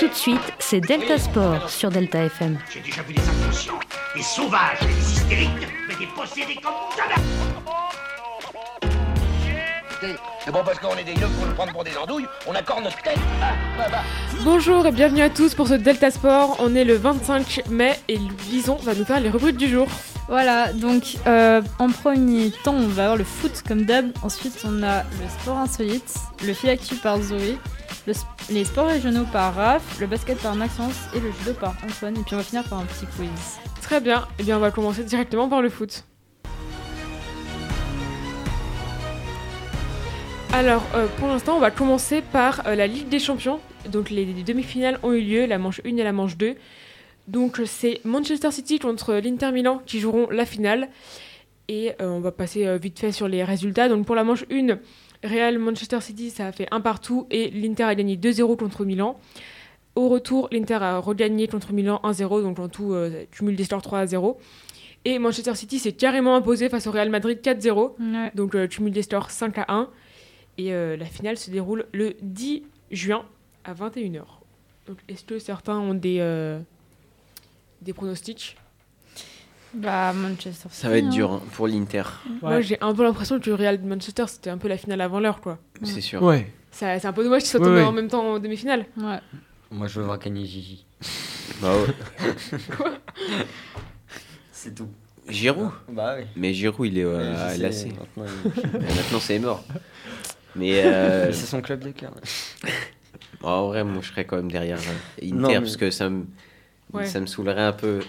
Tout de suite, c'est Delta Sport sur Delta FM. J'ai déjà vu des inconscients, des sauvages, des hystériques, mais des possédés comme jamais C'est bon parce qu'on est des yeux pour nous prendre pour des andouilles, on accorde notre tête. Ah, bah, bah. Bonjour et bienvenue à tous pour ce Delta Sport. On est le 25 mai et Vison va nous faire les rubriques du jour. Voilà, donc euh, en premier temps, on va avoir le foot comme d'hab. Ensuite, on a le sport insolite, le fil actu par Zoé, les sports régionaux par Raph, le basket par Maxence et le judo par Antoine. Et puis on va finir par un petit quiz. Très bien, et bien on va commencer directement par le foot. Alors, euh, pour l'instant, on va commencer par euh, la Ligue des Champions. Donc, les, les demi-finales ont eu lieu, la manche 1 et la manche 2. Donc, c'est Manchester City contre l'Inter Milan qui joueront la finale. Et euh, on va passer vite fait sur les résultats. Donc, pour la manche 1, Real Manchester City, ça a fait un partout et l'Inter a gagné 2-0 contre Milan. Au retour, l'Inter a regagné contre Milan 1-0, donc en tout, euh, cumul des scores 3-0. Et Manchester City s'est carrément imposé face au Real Madrid 4-0. Ouais. Donc euh, cumul des scores 5 à 1. Et euh, la finale se déroule le 10 juin à 21h. Donc est-ce que certains ont des, euh, des pronostics? Bah, Manchester City. Ça va être hein. dur hein, pour l'Inter, Moi j'ai un peu l'impression que le Real de Manchester c'était un peu la finale avant l'heure quoi. c'est sûr. Ouais. Ça- C'est un peu dommage qu'ils soient Ouais, tombés ouais. en même temps en demi-finale. Ouais. Moi, je veux voir gagner Gigi. Bah ouais. C'est tout. Giroud Bah oui. Mais Giroud, il est euh, lacet. Maintenant, il- Maintenant, c'est mort. Mais euh, c'est son club de cœur. en vrai, moi, je serais quand même derrière euh, Inter Non, mais- parce que ça me, Ouais. ça me saoulerait un peu.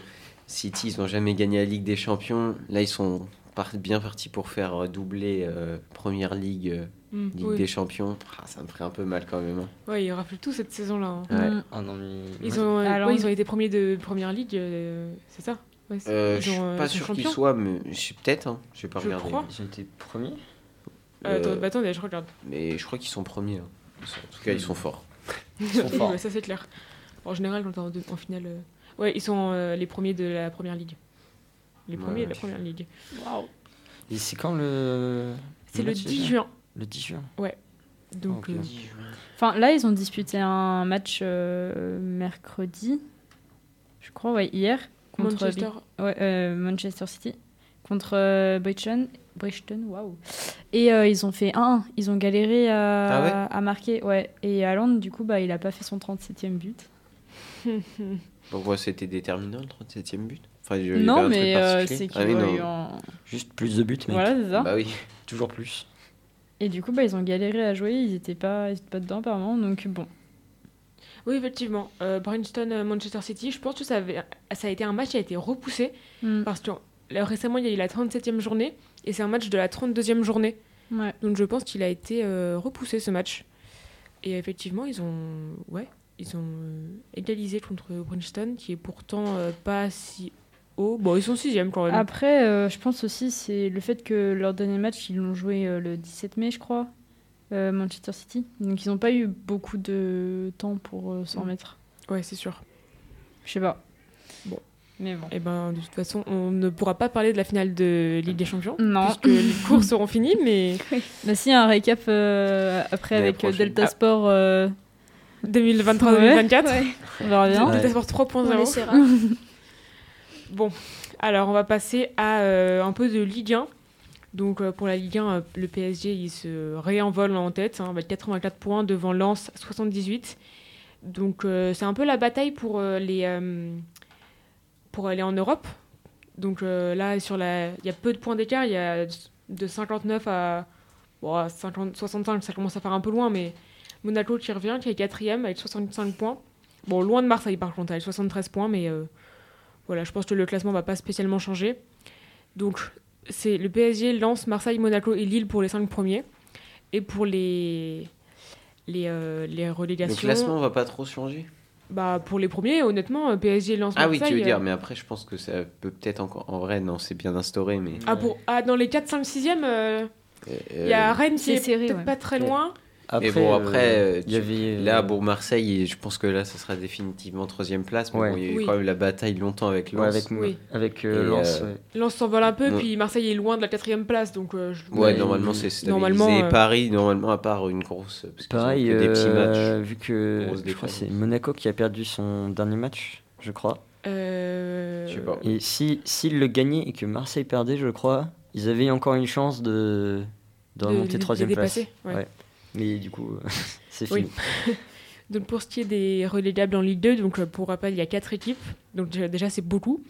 City, ils n'ont jamais gagné la Ligue des Champions. Là, ils sont bien partis pour faire euh, doubler euh, Première Ligue, euh, Mm, Ligue oui. des Champions. Ah, ça me ferait un peu mal quand même. hein. Ouais, ils raflent tout cette saison-là. hein. Ouais. Mm. Oh non, mais. Ils, ont, euh, Alors- ouais, ils ont été premiers de première ligue, euh, c'est ça? Ouais, Euh, je suis euh, pas sûr qu'ils soient, mais je sais peut-être. Hein. Je vais pas Je regarder. crois. Ils ont été premiers? Euh, attends, Euh, bah, attendez, je regarde. Mais je crois qu'ils sont premiers. sont- En tout cas, ils sont forts. Ils sont forts. ça c'est clair. En général, quand t'es en finale. Euh, Ouais, ils sont euh, les premiers de la première ligue. Les premiers Ouais. de la première ligue. Et c'est quand le. C'est le match, 10 déjà juin. Le 10 juin. Donc, Ok. euh, Enfin, là, ils ont disputé un match euh, mercredi, je crois, ouais, hier, contre Manchester. Ouais, euh, Manchester City contre euh, Brighton. Brighton, waouh. Et euh, ils ont fait 1 Ils ont galéré à, Ah ouais à marquer. Ouais. Et Haaland, du coup, bah, il a pas fait son 37e but. Pourquoi c'était déterminant le 37 e but? Enfin, non, mais euh, c'est qu'il Ah oui, un- Juste plus de buts, mais Voilà, c'est ça. Bah oui. toujours plus. Et du coup, bah, ils ont galéré à jouer. Ils étaient pas, ils étaient pas dedans, apparemment. Donc, bon. Oui, effectivement. Euh, Brighton, euh, Manchester City, je pense que ça, avait- ça a été un match qui a été repoussé Mm. parce que là, récemment, il y a eu la 37e journée et c'est un match de la 32e journée. Ouais. Donc je pense qu'il a été euh, repoussé ce match. Et effectivement, ils ont, ouais, ils ont euh, égalisé contre Princeton, qui est pourtant euh, pas si haut. Bon, ils sont sixième quand même. Après, euh, je pense aussi c'est le fait que leur dernier match, ils l'ont joué euh, le 17 mai, je crois, euh, Manchester City. Donc, ils n'ont pas eu beaucoup de temps pour euh, s'en Mm. mettre. Ouais, c'est sûr. Je sais pas. Bon. Mais bon. Et ben, de toute façon, on ne pourra pas parler de la finale de Ligue des Champions. Non. Puisque les cours seront finis, mais Bah si, un récap euh, après avec prochaine. Delta Ah. Sport. euh, 2023-2024. on verra bien. Ouais. Delta Sport 3.0. Bon, alors on va passer à euh, un peu de Ligue 1. Donc euh, pour la Ligue 1, euh, le PSG il se réenvole en tête hein, avec 84 points devant Lens 78. Donc euh, c'est un peu la bataille pour euh, les euh, pour aller en Europe. Donc euh, là sur la il y a peu de points d'écart, il y a de 59 à bon, à 50 65, ça commence à faire un peu loin mais Monaco qui revient qui est quatrième avec 65 points. Bon, loin de Marseille par contre avec 73 points mais euh, voilà, je pense que le classement va pas spécialement changer. Donc, c'est le PSG, Lens, Marseille, Monaco et Lille pour les cinq premiers. Et pour les, les, euh, les Le relégations, classement va pas trop changer? Bah, pour les premiers, honnêtement, euh, PSG, Lens, Ah oui, tu veux dire, mais après, je pense que ça peut peut-être encore. En vrai, non, c'est bien instauré, mais. ah, pour, ah, dans les 4, 5, 6e, il euh, y a Rennes qui c'est est serré, peut-être ouais. pas très Ouais. Après, mais bon, après, euh, euh, il y avait. euh, Là, pour Marseille, je pense que là, ça sera définitivement troisième place. Mais Ouais. bon, il y a eu Oui. quand même la bataille longtemps avec Lens. ouais, avec, Oui. avec euh, Lens, euh, ouais. Lens s'envole un peu, Ouais. puis Marseille est loin de la quatrième place, donc euh, je- Ouais, Ouais, normalement, il- c'est stabilisé. normalement, euh, Paris, normalement, à part une grosse. Parce Pareil, des petits matchs. vu que je crois c'est. Monaco qui a perdu son dernier match, je crois. Euh, Je sais pas. Et si s'ils le gagnaient et que Marseille perdait, je crois, ils avaient encore une chance de, de de remonter troisième place. dépasser, ouais. Mais du coup, c'est Oui. fini. Donc pour ce qui est des relégables en Ligue 2, donc euh, pour rappel, il y a quatre équipes. Donc déjà, c'est beaucoup.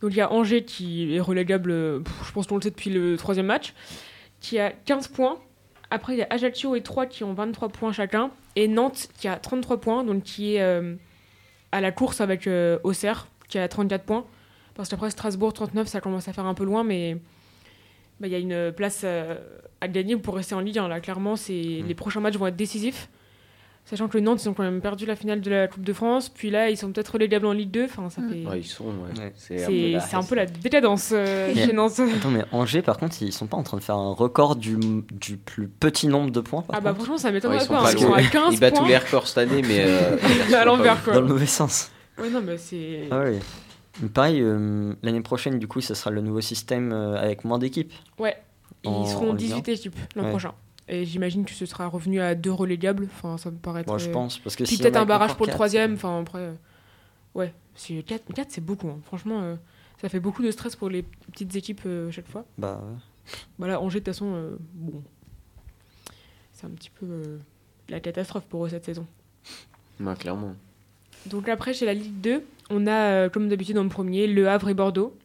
Donc il y a Angers qui est relégable, je pense qu'on le sait depuis le troisième match, qui a 15 points. Après, il y a Ajaccio et Troyes qui ont 23 points chacun. Et Nantes qui a 33 points, donc qui est euh, à la course avec euh, Auxerre qui a 34 points. Parce qu'après Strasbourg 39, ça commence à faire un peu loin, mais bah, il y a une place euh, à gagner pour rester en Ligue 1. Là, clairement, c'est les prochains matchs vont être décisifs. Sachant que le Nantes, ils ont quand même perdu la finale de la Coupe de France. Puis là, ils sont peut-être relégables en Ligue 2. Enfin, ça fait... Ouais, ils sont, ouais. Ouais. C'est un peu la décadence euh, Mais- chez Nantes. Attends, mais Angers, par contre, ils sont pas en train de faire un record du, du plus petit nombre de points par Ah bah franchement, ça Ouais, m'étonnerait ils sont pas. pas hein. Ils sont à 15 Ils battent tous les records cette année, mais. euh, à l'envers, quoi. Dans le mauvais sens. Ouais, non, mais c'est... Ah ouais. Pareil, euh, l'année prochaine, du coup, ça sera le nouveau système euh, avec moins d'équipes. Ouais, ils seront en Ligue 18 équipes l'an Ouais. prochain. Et j'imagine que ce sera revenu à deux relégables. Enfin, ça me paraît Moi, très- je pense. Parce que Puis s'il y peut-être un barrage pour le quatre, troisième. Enfin, après... euh, Ouais, 4, c'est beaucoup. hein. Franchement, euh, ça fait beaucoup de stress pour les petites équipes euh, chaque fois. Bah, ouais. Voilà, Angers, de toute façon, euh, bon... C'est un petit peu euh, la catastrophe pour eux cette saison. Ouais, clairement. Donc après, chez la Ligue 2, on a, euh, comme d'habitude, en premier, Le Havre et Bordeaux.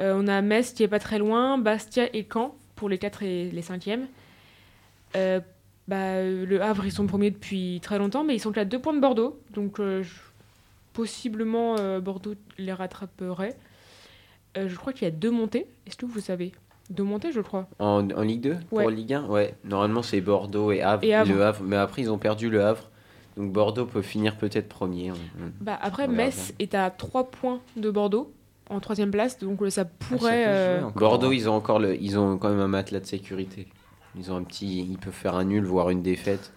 Euh, on a Metz qui est pas très loin, Bastia et Caen pour les 4 et les 5e. Euh, bah, le Havre, ils sont premiers depuis très longtemps, mais ils sont qu'à 2 points de Bordeaux. Donc euh, je- possiblement, euh, Bordeaux les rattraperait. Euh, je crois qu'il y a deux montées. Est-ce que vous savez? Deux montées, je crois. En, en Ligue 2 Ouais. Pour Ligue 1 Ouais. Normalement, c'est Bordeaux et Havre. Et Havre. Le Havre. Mais après, ils ont perdu le Havre. Donc Bordeaux peut finir peut-être premier. On- on- Bah, après, On Metz est à 3 points de Bordeaux, en troisième place. Donc euh, ça Ah, ça pourrait... euh. Bordeaux, ils ont encore le, ils ont quand même un matelas de sécurité. Ils ont un petit, ils peuvent faire un nul, voire une défaite.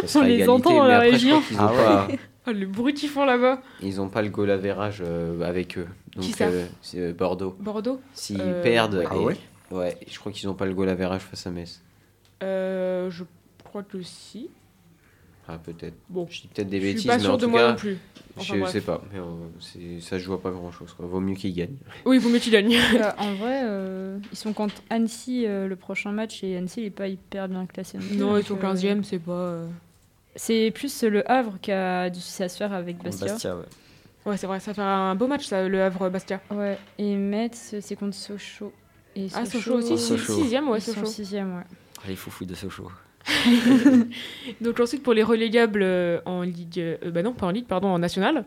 Ça sera les égalité, entend dans la après, région. Ah pas, Oh, le bruit qu'ils font là-bas. ils ont pas le goal average euh, avec eux. Donc Qui ça euh, c'est euh, Bordeaux. Bordeaux S'ils Euh, perdent, Ah et- ouais ouais, je crois qu'ils ont pas le goal average face à Metz. Euh, je crois que si. Ah peut-être. Bon, Je dis peut-être des je bêtises, suis pas mais en tout moi cas, non plus. Enfin, je bref. sais pas. Mais euh, ça joue à pas grand chose. Vaut mieux qu'ils gagnent. Oui, il vaut mieux qu'il gagne. Euh, en vrai, euh, ils sont contre Annecy euh, le prochain match et Annecy n'est pas hyper bien classé. Non, ils sont euh, 15e, c'est pas. euh, C'est plus le Havre qui a du souci à se faire avec Bastia. Bastia, ouais. Ouais, c'est vrai, ça fait un beau match, ça, le Havre-Bastia. Ouais, et Metz, c'est contre Sochaux. Et Ah, Sochaux aussi, Ah, Sochaux. 6 ouais, ils sont Sochaux. sixième, ouais. Ah, les foufous de Sochaux. Donc ensuite, pour les relégables euh, en Ligue. euh, bah non, pas en Ligue, pardon, en National.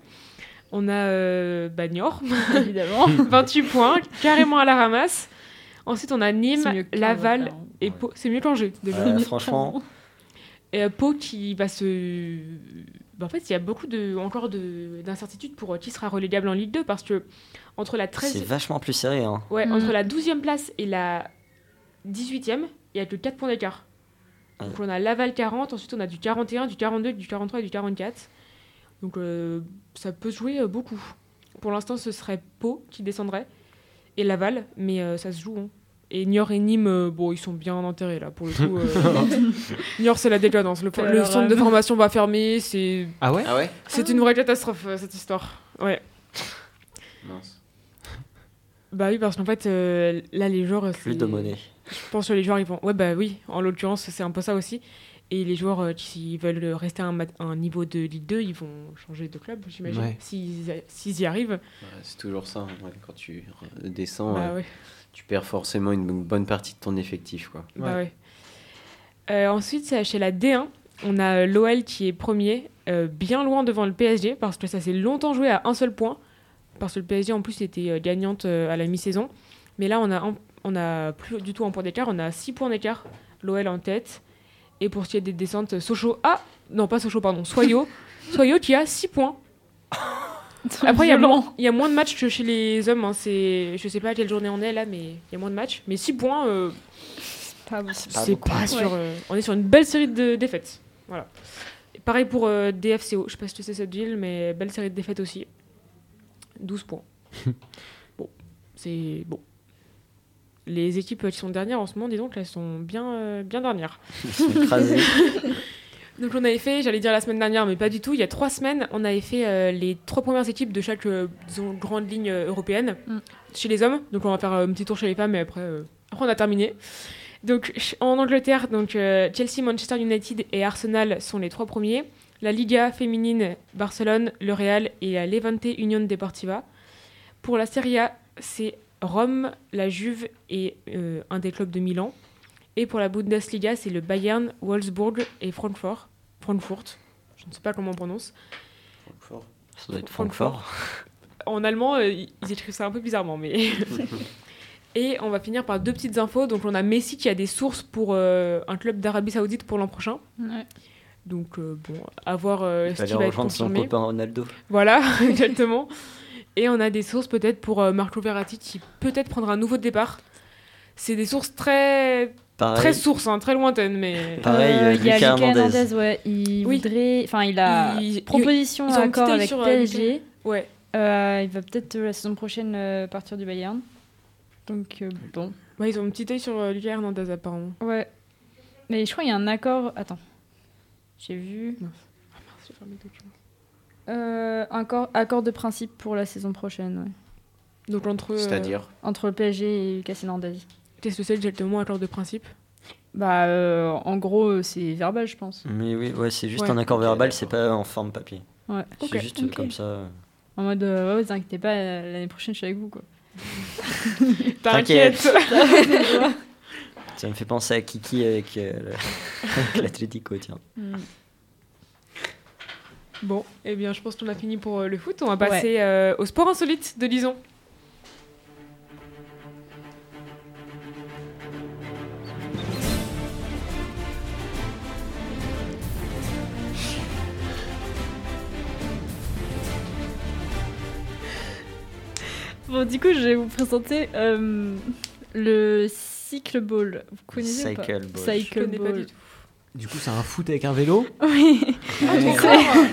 On a euh, bah, Niort, Évidemment. 28 points, carrément à la ramasse. Ensuite, on a Nîmes, Laval et Ouais. Pau. C'est mieux qu'Angers, déjà. Ouais, franchement, Et euh, Pau qui va se. Bah, en fait, il y a beaucoup de, encore de- d'incertitudes pour euh, qui sera relégable en Ligue 2 parce que entre la 13 c'est vachement plus serré. Hein. ouais, Mm. entre la 12e place et la 18e, il y a que 4 points d'écart. Donc on a Laval 40, ensuite on a du 41, du 42, du 43 et du 44. Donc euh, ça peut se jouer euh, beaucoup. Pour l'instant, ce serait Pau qui descendrait et Laval, mais euh, ça se joue. hein. Et Niort et Nîmes, euh, bon, ils sont bien enterrés là pour le coup. euh. Niort, c'est la décadence. Le, centre de formation va fermer. C'est Ah ouais? Ah ouais c'est une vraie catastrophe euh, cette histoire. Ouais. Mince. Bah oui, parce qu'en fait, euh, là, les joueurs. Plus c'est- de monnaie. Je pense que les joueurs, ils vont. Ouais, bah oui, en l'occurrence, c'est un peu ça aussi. Et les joueurs euh, qui veulent rester à un, niveau de Ligue 2, ils vont changer de club, j'imagine. Ouais. S'ils s'ils y arrivent. Ouais, c'est toujours ça. hein, ouais, Quand tu descends, Bah euh, ouais. tu perds forcément une bonne partie de ton effectif. Quoi. Bah ouais. Euh, ensuite, c'est chez la D1. On a l'OL qui est premier, euh, bien loin devant le PSG, parce que ça s'est longtemps joué à un seul point. Parce que le PSG, en plus, était euh, gagnante à la mi-saison. Mais là, on a, un- on a plus du tout un point d'écart. On a 6 points d'écart. L'OL en tête. Et pour ce qui est des descentes, Sochaux. Ah Non, pas Sochaux, pardon. Soyo. Soyo qui a 6 points. Après, il y, a Violent. moins- il y a moins de matchs que chez les hommes. Hein. C'est, je sais pas à quelle journée on est là, mais il y a moins de matchs. Mais 6 points, euh. C'est pas pas sur. euh, on est sur une belle série de défaites. Voilà. Et pareil pour euh, DFCO. Je sais pas si tu sais cette ville, mais belle série de défaites aussi. 12 points. bon, c'est bon. Les équipes qui sont dernières en ce moment, disons qu'elles sont bien, euh, bien dernières. Donc on avait fait, j'allais dire la semaine dernière, mais pas du tout. Il y a trois semaines, on avait fait euh, les trois premières équipes de chaque euh, disons, grande ligne euh, européenne Mm. chez les hommes. Donc on va faire euh, un petit tour chez les femmes, et après, euh, après on a terminé. Donc en Angleterre, donc euh, Chelsea, Manchester United et Arsenal sont les trois premiers. La Liga féminine, Barcelone, le Real et la Levante Union Deportiva. Pour la Serie A, c'est Rome, la Juve et euh, un des clubs de Milan. Et pour la Bundesliga, c'est le Bayern, Wolfsburg et Francfort. Frankfurt. Je ne sais pas comment on prononce. Francfort. Ça doit être Francfort. Francfort. En allemand, euh, ils écrivent ça un peu bizarrement, mais. Et on va finir par deux petites infos. Donc, on a Messi qui a des sources pour euh, un club d'Arabie Saoudite pour l'an prochain. Ouais. Donc, euh, bon, à voir euh, Il ce qui va être rejoindre son confirmé. copain Ronaldo. Voilà, exactement. Et on a des sources peut-être pour euh, Marco Verratti qui peut-être prendra un nouveau départ. C'est des sources très, Pareil. très sources, hein, très lointaines, mais. Pareil, euh, il y a Lucas Hernandez. Hernandez, ouais. Il Oui. voudrait. Enfin, il a Il- proposition ils œil avec sur, euh, PSG. Ouais. Euh, il va peut-être euh, la saison prochaine euh, partir du Bayern. Donc, euh, bon. Ouais, ils ont un petit œil sur euh, Lucas Hernandez apparemment. Ouais. Mais je crois qu'il y a un accord. Attends. J'ai vu. J'ai fermé le document. Euh, un accord, accord de principe pour la saison prochaine, ouais. Donc entre. euh, C'est-à-dire Entre le PSG et Lucas Hernandez. Qu'est-ce que c'est exactement accord de principe? Bah, euh, en gros, c'est verbal, je pense. Mais oui, ouais, c'est juste Ouais. un accord Ok, verbal, c'est pas en forme papier. Ouais. C'est Ok, juste ok. comme ça. En mode, euh, ouais, vous inquiétez pas, euh, l'année prochaine, je suis avec vous, quoi. T'inquiète. T'inquiète Ça me fait penser à Kiki avec euh, le- avec l'Atlético, tiens. Mm. Bon, eh bien, je pense qu'on a fini pour euh, le foot. On va passer euh, au sport insolite de Lison. Bon, du coup, je vais vous présenter euh, le cycle ball. Vous connaissez ou pas Cycle ball. Je Cycle connais pas ball. du tout. Du coup, c'est un foot avec un vélo Oui.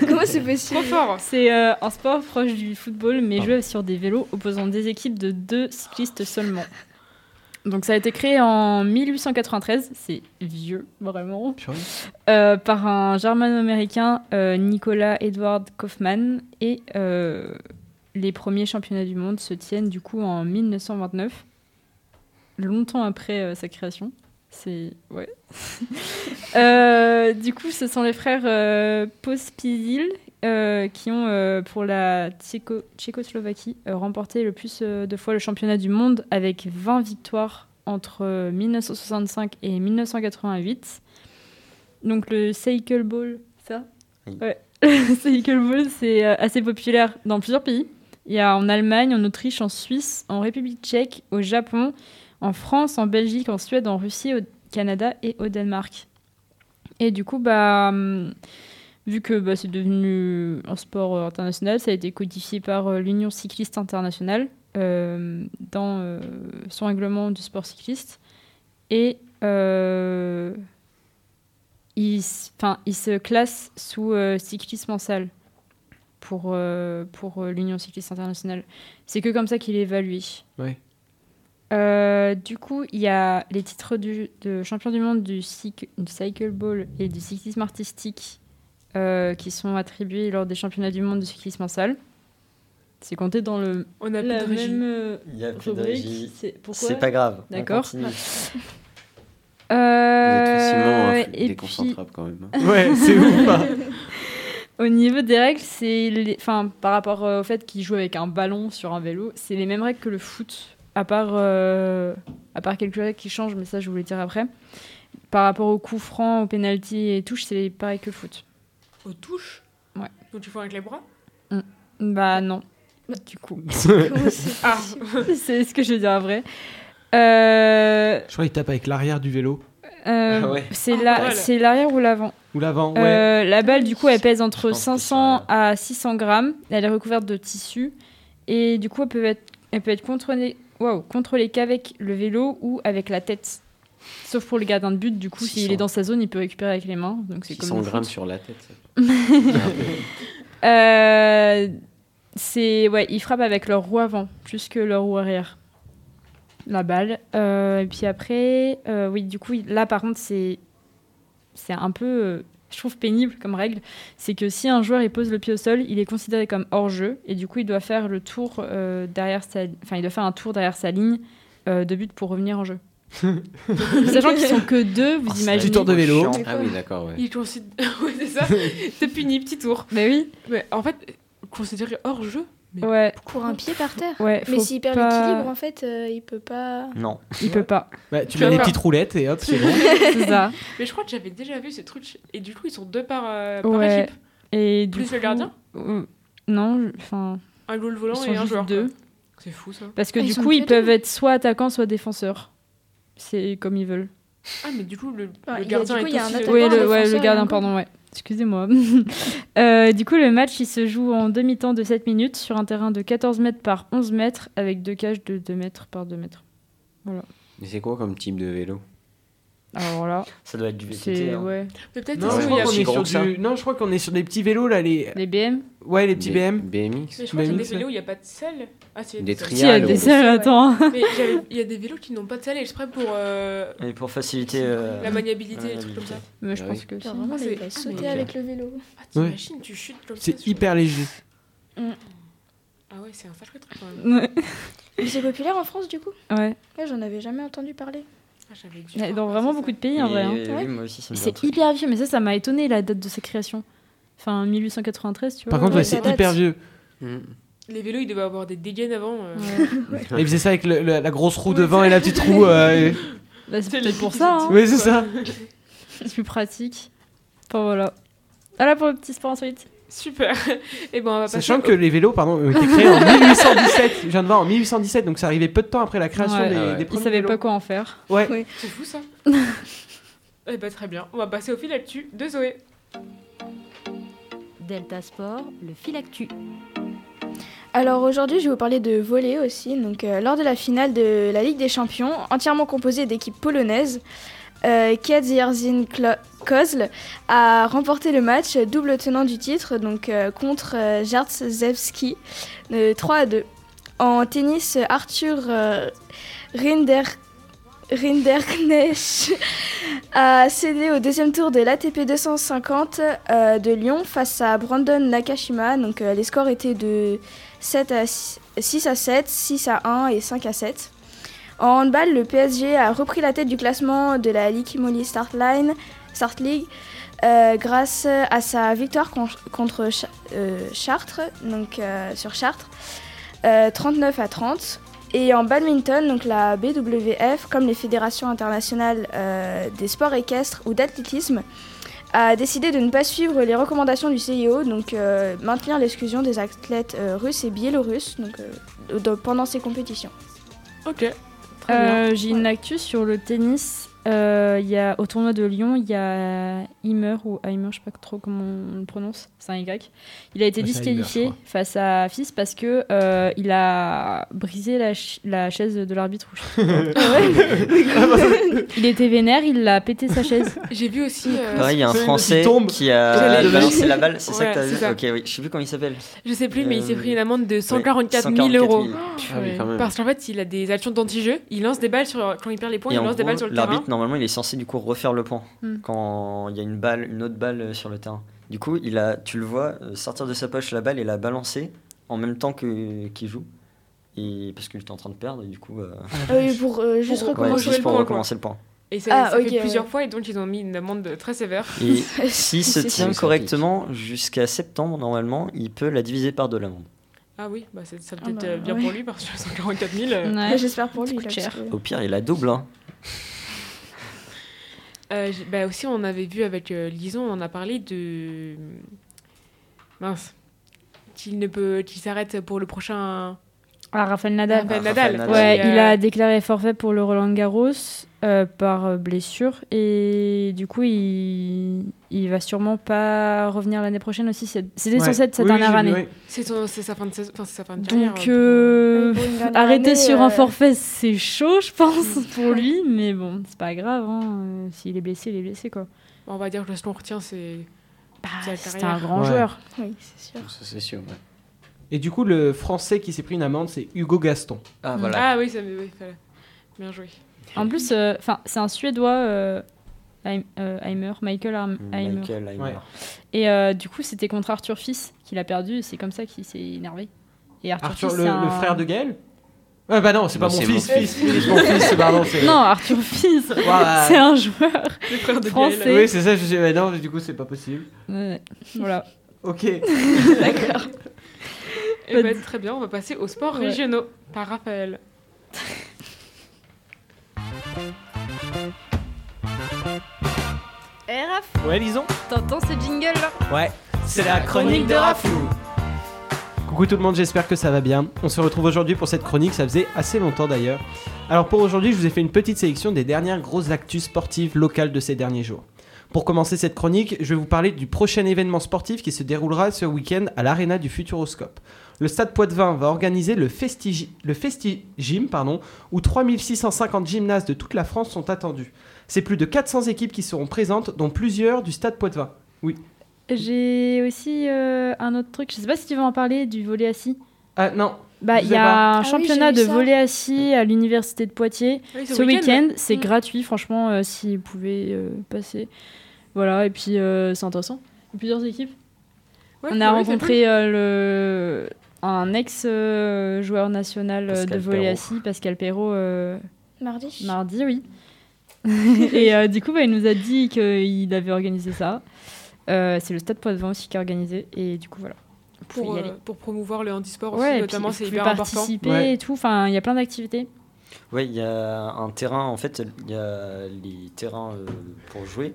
Comment c'est possible Trop fort C'est euh, un sport proche du football, mais Ah. joué sur des vélos opposant des équipes de deux cyclistes seulement. Donc ça a été créé en 1893, c'est vieux, vraiment, euh, par un germano-américain, euh, Nicolas Edward Kaufmann, et euh, les premiers championnats du monde se tiennent du coup en 1929, longtemps après euh, sa création. C'est... ouais. Euh, du coup, ce sont les frères euh, Pospisil euh, qui ont, euh, pour la Tchéco- Tchécoslovaquie, remporté le plus de fois le championnat du monde avec 20 victoires entre euh, 1965 et 1988. Donc le Cycle Ball, ça? Oui. Ouais. Le Cycle Ball, c'est assez populaire dans plusieurs pays. Il y a en Allemagne, en Autriche, en Suisse, en République tchèque, au Japon, en France, en Belgique, en Suède, en Russie, au Canada et au Danemark. Et du coup, bah, hum, vu que bah, c'est devenu un sport euh, international, ça a été codifié par euh, l'Union cycliste internationale euh, dans son règlement du sport cycliste. Et euh, il, se classe sous cyclisme en salle pour, pour l'Union cycliste internationale. C'est que comme ça qu'il est évalué. Ouais. Euh, du coup, il y a les titres du, de champion du monde du, cyc- du cycle ball et du cyclisme artistique euh, qui sont attribués lors des championnats du monde de cyclisme en salle. C'est compté dans le On a plus la de régie. même euh, Il y a plus de rubrique. régie. C'est pourquoi C'est pas grave. on D'accord. Euh, euh, et puis, déconcentrable quand même. hein. Ouais, c'est ouf. hein. Au niveau des règles, c'est les... enfin, par rapport euh, au fait qu'il joue avec un ballon sur un vélo, c'est les mêmes règles que le foot, à part, euh, à part quelques règles qui changent, mais ça je vous les dire après. Par rapport aux coups francs, aux pénalties et touches, c'est pareil que le foot. Aux touches Ouais. Donc tu fais avec les bras Bah non, du coup. Ah c'est ce que je veux dire après. Euh, Je crois qu'il tape avec l'arrière du vélo. euh, Ah ouais. C'est Ah, la- voilà. l'arrière ou l'avant Ou l'avant, ouais. Euh, la balle, du coup, elle pèse entre Je pense que 500 ça- à 600 grammes. Elle est recouverte de tissu. Et du coup, elle peut être, elle peut être contrôlée, waouh, contrôlée qu'avec le vélo ou avec la tête. Sauf pour le gardien de but, du coup, s'il 600. est dans sa zone, il peut récupérer avec les mains. Donc c'est comme 600 le grammes sur la tête. Euh, c'est ouais, ils frappent avec leur roue avant plus que leur roue arrière. La balle. Euh, et puis après, euh, oui, du coup, là par contre, c'est c'est un peu, je trouve pénible comme règle. C'est que si un joueur il pose le pied au sol, il est considéré comme hors jeu et du coup, il doit faire le tour euh, derrière sa, enfin, il doit faire un tour derrière sa ligne euh, de but pour revenir en jeu. Sachant qu'ils sont que deux, vous Oh, c'est imaginez. Petit tour de vélo. chiant. Ah oui, d'accord, ouais. Il considère. ouais, c'est ça. T'es puni, petit tour. Mais oui, Mais en fait, considéré hors jeu. Mais ouais, Court un pied par terre. ouais. Mais s'il perd pas- l'équilibre, en fait, euh, il peut pas. Non. il peut pas. Bah, tu Tu mets des petites roulettes et hop, c'est bon. C'est ça. Mais je crois que j'avais déjà vu ce truc. Et du coup, ils sont deux par, euh, par équipe. Et du Plus le coup- gardien Euh, Non, je- enfin. Un goal volant et un joueur. deux. C'est fou ça. Parce que Ah, du coup, ils peuvent être soit attaquants, soit défenseurs. C'est comme ils veulent. Ah, mais du coup, le, Ah, le a- gardien du coup, est il y a un aussi. attaquant. Oui, le, ouais, le gardien, pardon, ouais. Excusez-moi. Euh, du coup, le match, il se joue en demi-temps de 7 minutes sur un terrain de 14 mètres par 11 mètres avec deux cages de 2 mètres par 2 mètres. Mais c'est quoi comme type de vélo? Alors là, Ça doit être du VTT. c'est. hein. Ouais. Mais peut-être Non, je crois qu'on est sur du... Non, je crois qu'on est sur des petits vélos là, les. Les BM Ouais, les petits Des- BM. BMX Mais je crois qu'il y a des vélos où il n'y a pas de selle. Ah, a Des selles. tri- Si, il y a des selles, attends. Mais il y a des vélos qui n'ont pas de selle exprès pour euh, Et pour faciliter. euh, la maniabilité, des trucs comme ça. Mais je Ah pense oui. que vraiment, Ah, il c'est- va ah, sauter avec le vélo. Ah, t'imagines, tu chutes comme ça. C'est hyper léger. Ah ouais, c'est un sacré truc quand même. Mais c'est populaire en France, du coup? Ouais. Ouais, j'en avais jamais entendu parler. Ah, dans passer vraiment ça. beaucoup de pays en vrai. hein. et- Oui, moi aussi, ça me dit un C'est hyper vieux, mais ça, ça m'a étonné la date de sa création. Enfin, 1893, tu vois. Par contre, ouais, ouais, ça c'est hyper vieux. Hmm. Les vélos, ils devaient avoir des dégaines avant. euh. Ouais. Ils faisaient ça avec le- le- la grosse roue Ouais, devant et la petite roue. euh, et- Bah, c'est C'est peut-être les pour ça. hein. Oui, c'est ça. C'est plus pratique. Enfin voilà. Voilà pour le petit sport insolite. Super. Et on va passer. Sachant au- que les vélos, pardon, ont été créés en 1817. Je viens de voir en 1817, donc ça arrivait peu de temps après la création Ouais. des, Ah ouais. des Ils premiers savaient vélos. pas quoi en faire. Ouais. C'est fou ça. Eh ben, très bien. On va passer au fil là-dessus de Zoé. Delta Sport, le fil actu. Alors aujourd'hui, je vais vous parler de volley aussi. Donc, euh, lors de la finale de la Ligue des Champions, entièrement composée d'équipes polonaises, euh, Klo- Kozl a remporté le match double tenant du titre donc euh, contre euh, Jarzewski de 3 à 2. En tennis, Arthur euh, Rinder Rinderknecht a cédé au deuxième tour de l'ATP 250 euh, de Lyon face à Brandon Nakashima. Donc euh, les scores étaient de 7 à 6, 6 à 7, 6 à 1 et 5 à 7. En handball, le PSG a repris la tête du classement de la Ligue Moly Start League euh, grâce à sa victoire con- contre euh, Chartres, donc euh, sur Chartres, euh, 39 à 30. Et en badminton, donc la BWF, comme les fédérations internationales euh, des sports équestres ou d'athlétisme, a décidé de ne pas suivre les recommandations du CIO, donc euh, maintenir l'exclusion des athlètes euh, russes et biélorusses donc, euh, de- pendant ces compétitions. Ok. Euh, J'ai une actu sur le tennis. Euh, il y a, au tournoi de Lyon, il y a Heimer ou Heimer, je sais pas trop comment on le prononce, c'est un Y. Il a été Ouais, c'est Heimer, disqualifié face à Fils parce que euh, il a brisé la, ch- la chaise de l'arbitre. sais pas. il était vénère, il a pété sa chaise. J'ai vu aussi. euh, Pareil, il y a un Français qui a balancé la balle, c'est ça que t'as vu ça. Ok, oui, je sais plus comment il s'appelle. Je sais plus, mais il s'est Euh, pris une amende de 144 000 144 euros. 000. Ah oui. Parce qu'en fait, il a des actions d'anti-jeu. Il lance des balles sur. Quand il perd les points, Et il lance des balles sur le terrain. Normalement, il est censé du coup refaire le point Hmm. quand il y a une balle, une autre balle euh, sur le terrain. Du coup, il a, tu le vois euh, sortir de sa poche la balle et la balancer en même temps que qu'il joue. Et parce qu'il était en train de perdre, et du coup, euh, Ah oui, pour euh, juste Pour- ouais, recommencer juste le pour recommencer le point. Et ça, Ah, ça fait plusieurs ouais. fois, et donc ils ont mis une amende très sévère. Et s'il se tient correctement jusqu'à septembre, normalement, il peut la diviser par deux l'amende. Ah oui, bah ça Ah peut-être bah, euh, bien ouais. pour lui, parce que 144 000. euh, Ouais. Ouais, J'espère pour lui. coûte là, cher. Au pire, il a double. Hein. Euh, bah aussi, on avait vu avec euh, Lison, on en a parlé de. Mince. Qu'il ne peut. qu'il s'arrête pour le prochain. Ah, Rafael Nadal. Rafael Ah, Nadal. Rafael Nadal. Ouais, il euh, a déclaré forfait pour le Roland Garros euh, par blessure et du coup il il va sûrement pas revenir l'année prochaine aussi. C'est- C'était Ouais. censé être sa Oui, dernière année. C'est c'est sa fin de saison, enfin, c'est sa fin de carrière. Donc euh, euh, arrêter année, sur un forfait c'est chaud je pense pour lui, mais bon c'est pas grave. hein. Euh, S'il est blessé il est blessé quoi. bon, on va dire que le retient, c'est. Bah, Sa carrière. un grand Ouais. joueur. Oui, c'est sûr. Ça, c'est sûr. ouais. Et du coup, le français qui s'est pris une amende, c'est Hugo Gaston. Ah, voilà. Ah oui, ça me. Bien joué. En plus, euh, enfin c'est un Suédois. euh, euh, Heimer, Michael Arm- Heimer. Michael Heimer. Ouais. Et euh, du coup, c'était contre Arthur Fils qu'il a perdu et c'est comme ça qu'il s'est énervé. Et Arthur, Arthur, Fils, le, frère de Gaël? Ah bah non, c'est pas Non, mon fils, mon fils, fils, mon fils, pardon. c'est- Non, Arthur Fils, Voilà. c'est un joueur Le frère de Français. Gaël. Oui, c'est ça, je dis, mais non, du coup, c'est pas possible. Ouais, Voilà. Ok. D'accord. Eh ben, très bien, on va passer aux sports Ouais. régionaux par Raphaël. Eh Raph, Ouais, lisons. t'entends ce jingle là? Ouais, c'est la chronique de Rafou. Coucou tout le monde, j'espère que ça va bien. On se retrouve aujourd'hui pour cette chronique, ça faisait assez longtemps d'ailleurs. Alors pour aujourd'hui, je vous ai fait une petite sélection des dernières grosses actus sportives locales de ces derniers jours. Pour commencer cette chronique, je vais vous parler du prochain événement sportif qui se déroulera ce week-end à l'Arena du Futuroscope. Le Stade Poitvin va organiser le, Festi le Festigym, pardon, où 3650 gymnastes de toute la France sont attendus. C'est plus de 400 équipes qui seront présentes, dont plusieurs du Stade Poitvin. J'ai aussi euh, un autre truc, je sais pas si tu veux en parler du volet assis. Ah non, Bah, il y a pas. un Ah oui, championnat de volet assis à l'université de Poitiers. Oui, Ce week-end, c'est Mm. gratuit, franchement, euh, si vous pouvez euh, passer. Voilà, et puis euh, c'est intéressant. Il y a plusieurs équipes. Ouais, On a ouais, c'est rencontré euh, le... un ex-joueur national euh, de volley assis, Pascal Perrault, euh, Mardi. mardi, oui. et euh, du coup, bah, il nous a dit qu'il avait organisé ça. Euh, c'est le Stade Poitvin aussi qui a organisé. Et du coup, voilà. Pour, pouvez y euh, aller. pour promouvoir le handisport aussi, Ouais, et puis notamment, vous c'est pouvez hyper important. participer Ouais. et tout. Enfin, il y a plein d'activités. Ouais, il y a un terrain, en fait, il y a les terrains euh, pour jouer.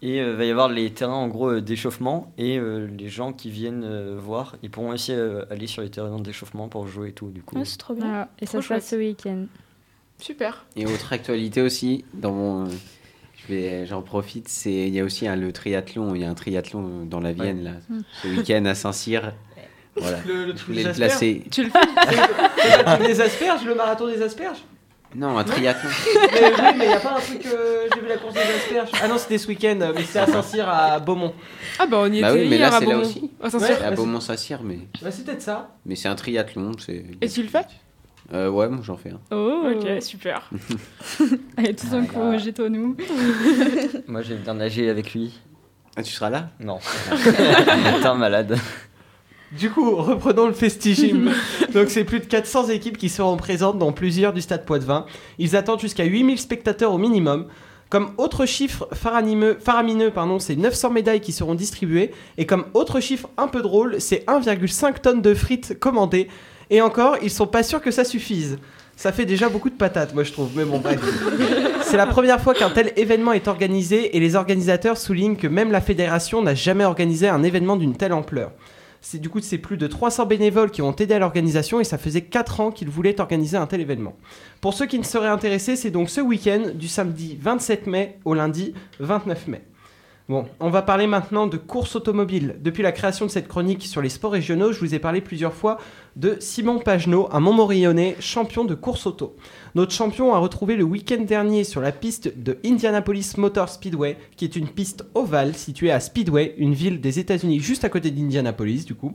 Et il va y avoir les terrains, en gros, euh, d'échauffement. Et euh, les gens qui viennent euh, voir, ils pourront aussi euh, aller sur les terrains d'échauffement pour jouer et tout, du coup. Ouais, c'est trop bien. Voilà. Et Trop ça se passe ce week-end. Super. Et autre actualité aussi, dans mon, je vais, j'en profite, c'est il y a aussi un, le triathlon, il y a un triathlon dans la Vienne là, ce week-end à Saint-Cyr. Voilà. Le, le Je voulais le asperges. placer. Tu le fais? Le des asperges, le marathon des asperges? Non, un triathlon. Mais oui, mais y a pas un truc. euh, J'ai vu la course des asperges. Ah non, c'était ce week-end, mais c'était à Saint-Cyr à Beaumont. Ah bah on y Bah était oui, mais hier là à c'est là Beaumont. aussi. Ah, c'est Ouais. À bah, Beaumont-Saint-Cyr, mais, Bah, c'est peut-être ça. mais c'est un triathlon. C'est... Et tu le fais? Euh, Ouais, moi j'en fais un. Oh Ok, super. Allez, tous Ah, en là. jette nous. Moi, j'ai bien nager avec lui. Ah, tu seras là? Non. T'es un malade. Du coup, reprenons le Festigym. Donc, c'est plus de 400 équipes qui seront présentes dans plusieurs du stade Poitvin. Ils attendent jusqu'à 8000 spectateurs au minimum. Comme autre chiffre faramineux, pardon, c'est 900 médailles qui seront distribuées. Et comme autre chiffre un peu drôle, c'est 1,5 tonnes de frites commandées. Et encore, ils sont pas sûrs que ça suffise. Ça fait déjà beaucoup de patates, moi je trouve. Mais bon, bref. C'est la première fois qu'un tel événement est organisé et les organisateurs soulignent que même la fédération n'a jamais organisé un événement d'une telle ampleur. C'est du coup c'est plus de 300 bénévoles qui ont aidé à l'organisation et ça faisait 4 ans qu'ils voulaient organiser un tel événement. Pour ceux qui ne seraient intéressés, c'est donc ce week-end du samedi 27 mai au lundi 29 mai. Bon, on va parler maintenant de course automobile. Depuis la création de cette chronique sur les sports régionaux, je vous ai parlé plusieurs fois de Simon Pagenaud, un Montmorillonnais champion de course auto. Notre champion a retrouvé le week-end dernier sur la piste de Indianapolis Motor Speedway, qui est une piste ovale située à Speedway, une ville des États-Unis juste à côté d'Indianapolis, du coup.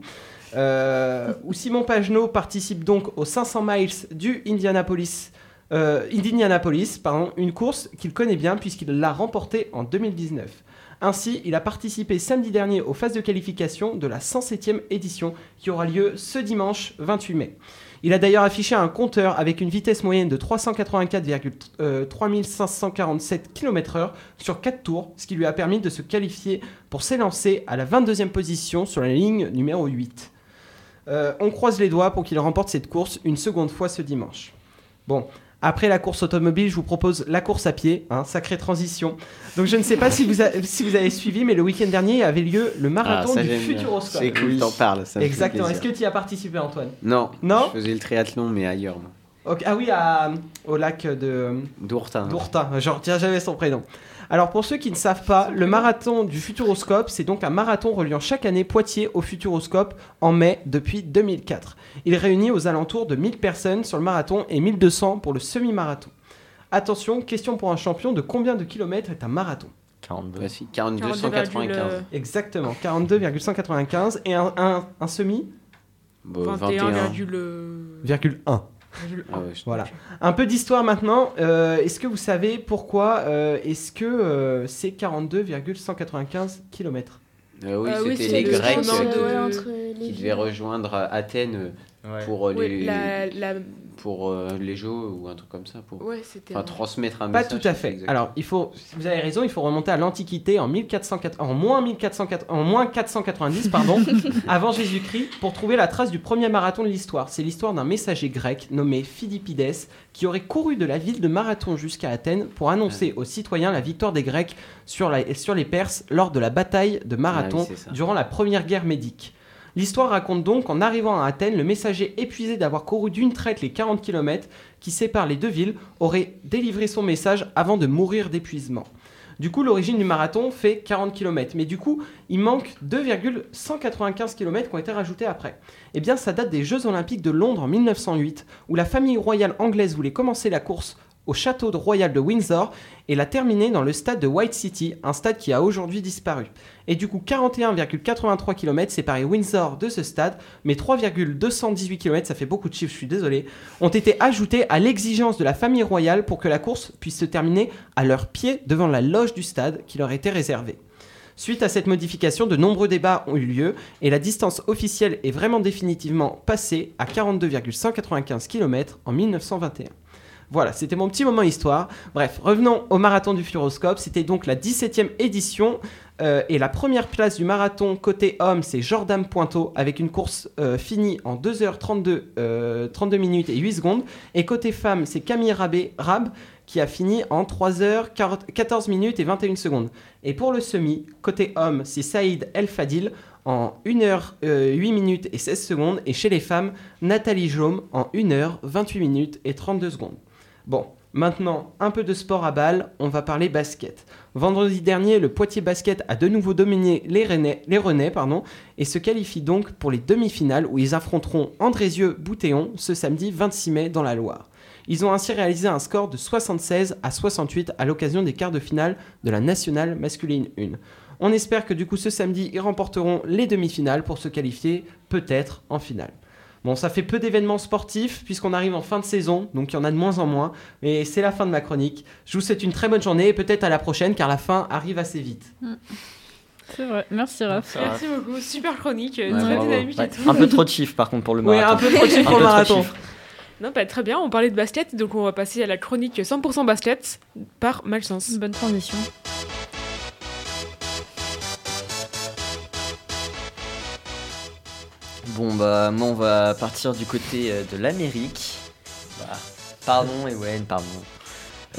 Euh, où Simon Pagenaud participe donc aux 500 miles du Indianapolis, euh, une course qu'il connaît bien puisqu'il l'a remportée en 2019. Ainsi, il a participé samedi dernier aux phases de qualification de la 107e édition qui aura lieu ce dimanche 28 mai. Il a d'ailleurs affiché un compteur avec une vitesse moyenne de 384,3547 km/h sur 4 tours, ce qui lui a permis de se qualifier pour s'élancer à la 22e position sur la ligne numéro 8. Euh, on croise les doigts pour qu'il remporte cette course une seconde fois ce dimanche. Bon, Après la course automobile, je vous propose la course à pied, hein, sacrée transition. Donc je ne sais pas si vous, a- si vous avez suivi, mais le week-end dernier avait lieu le marathon Ah, ça, du. Futuroscope. C'est cool, t'en parles. ça Exactement. Est-ce que tu y as participé, Antoine? Non, Non? Je faisais le triathlon, mais ailleurs. moi. Ah oui, à- au lac de Dourtin. Dourtin. Je retiens jamais son prénom. Alors pour ceux qui ne savent pas, le marathon du Futuroscope, c'est donc un marathon reliant chaque année Poitiers au Futuroscope en mai depuis 2004. Il réunit aux alentours de 1000 personnes sur le marathon et 1200 pour le semi-marathon. Attention, question pour un champion de combien de kilomètres est un marathon? 42. Voici 42, 42,95. 195. Exactement, 42,195 et un, un- un semi? Bon, 21. 21,1. 1,1. Ah ouais, Voilà. Un peu d'histoire maintenant. Euh, est-ce que vous savez pourquoi euh, est-ce que euh, c'est 42,195 km Euh, oui, Ah oui, c'était c'est les le Grecs de- qui- devaient rejoindre Athènes Ouais. pour, euh, Ouais, les, la, la- pour euh, les Jeux ou un truc comme ça. Pour ouais, enfin, transmettre un Pas message. tout à fait. Alors, il faut, vous avez raison, il faut remonter à l'Antiquité en 1404 en moins 1404 en moins 490 pardon, avant Jésus-Christ pour trouver la trace du premier marathon de l'histoire. C'est l'histoire d'un messager grec nommé Philippides qui aurait couru de la ville de Marathon jusqu'à Athènes pour annoncer aux citoyens la victoire des Grecs sur, la- sur les Perses lors de la bataille de Marathon Ah oui, durant la première guerre médique. L'histoire raconte donc qu'en arrivant à Athènes, le messager épuisé d'avoir couru d'une traite les 40 km qui séparent les deux villes aurait délivré son message avant de mourir d'épuisement. Du coup, l'origine du marathon fait 40 km, mais du coup, il manque 2,195 km qui ont été rajoutés après. Eh bien, ça date des Jeux Olympiques de Londres en 1908, où la famille royale anglaise voulait commencer la course au château royal de Windsor et la terminer dans le stade de White City, un stade qui a aujourd'hui disparu. Et du coup, 41,83 km séparent Windsor de ce stade, mais 3,218 km, ça fait beaucoup de chiffres, je suis désolé, ont été ajoutés à l'exigence de la famille royale pour que la course puisse se terminer à leurs pieds devant la loge du stade qui leur était réservée. Suite à cette modification, de nombreux débats ont eu lieu et la distance officielle est vraiment définitivement passée à 42,195 km en 1921. Voilà, c'était mon petit moment histoire. Bref, revenons au marathon du Futuroscope. C'était donc la 17e édition. euh, et la première place du marathon côté homme, c'est Jordan Pointeau avec une course euh, finie en 2h32 euh, 32 minutes et 8 secondes. Et côté femme, c'est Camille Rabé, Rab qui a fini en 3h14 minutes et 21 secondes. Et pour le semi, côté homme, c'est Saïd El Fadil en 1h 8 minutes et 16 secondes. Et chez les femmes, Nathalie Jaume en 1h 28 minutes et 32 secondes. Bon, maintenant, un peu de sport à balle, on va parler basket. Vendredi dernier, le Poitiers Basket a de nouveau dominé les Rennais, les pardon, et se qualifie donc pour les demi-finales où ils affronteront Andrézieux-Boutéon ce samedi 26 mai dans la Loire. Ils ont ainsi réalisé un score de 76 à 68 à l'occasion des quarts de finale de la nationale masculine 1. On espère que du coup ce samedi, ils remporteront les demi-finales pour se qualifier peut-être en finale. Bon, ça fait peu d'événements sportifs puisqu'on arrive en fin de saison, donc il y en a de moins en moins. Mais c'est la fin de ma chronique. Je vous souhaite une très bonne journée et peut-être à la prochaine car la fin arrive assez vite. C'est vrai. Merci Raph. Merci beaucoup, super chronique, Ouais, très bravo. dynamique Ouais, et tout. un peu trop de chiffres par contre pour le Oui, marathon. un peu trop de chiffres pour le marathon. Non, bah, très bien, on parlait de basket, donc on va passer à la chronique 100% basket par Malchance. Bonne transition. Bon bah moi on va partir du côté euh, de l'Amérique. Bah, pardon Ewen, pardon.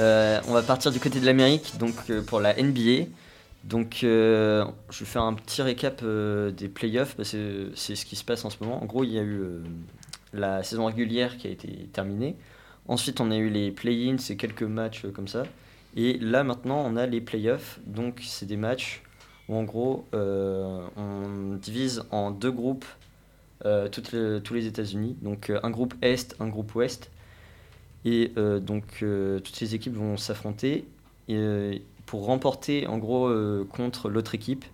Euh, on va partir du côté de l'Amérique donc euh, pour la NBA. Donc je vais faire un petit récap des playoffs parce que c'est ce qui se passe en ce moment. En gros il y a eu la saison régulière qui a été terminée. Ensuite on a eu les play-ins et quelques matchs comme ça. Et là maintenant on a les playoffs. Donc c'est des matchs où en gros on divise en deux groupes toutes les- tous les États-Unis. Donc euh, un groupe Est, un groupe Ouest. Et euh, donc euh, toutes ces équipes vont s'affronter. Et euh, pour remporter en gros euh, contre l'autre équipe,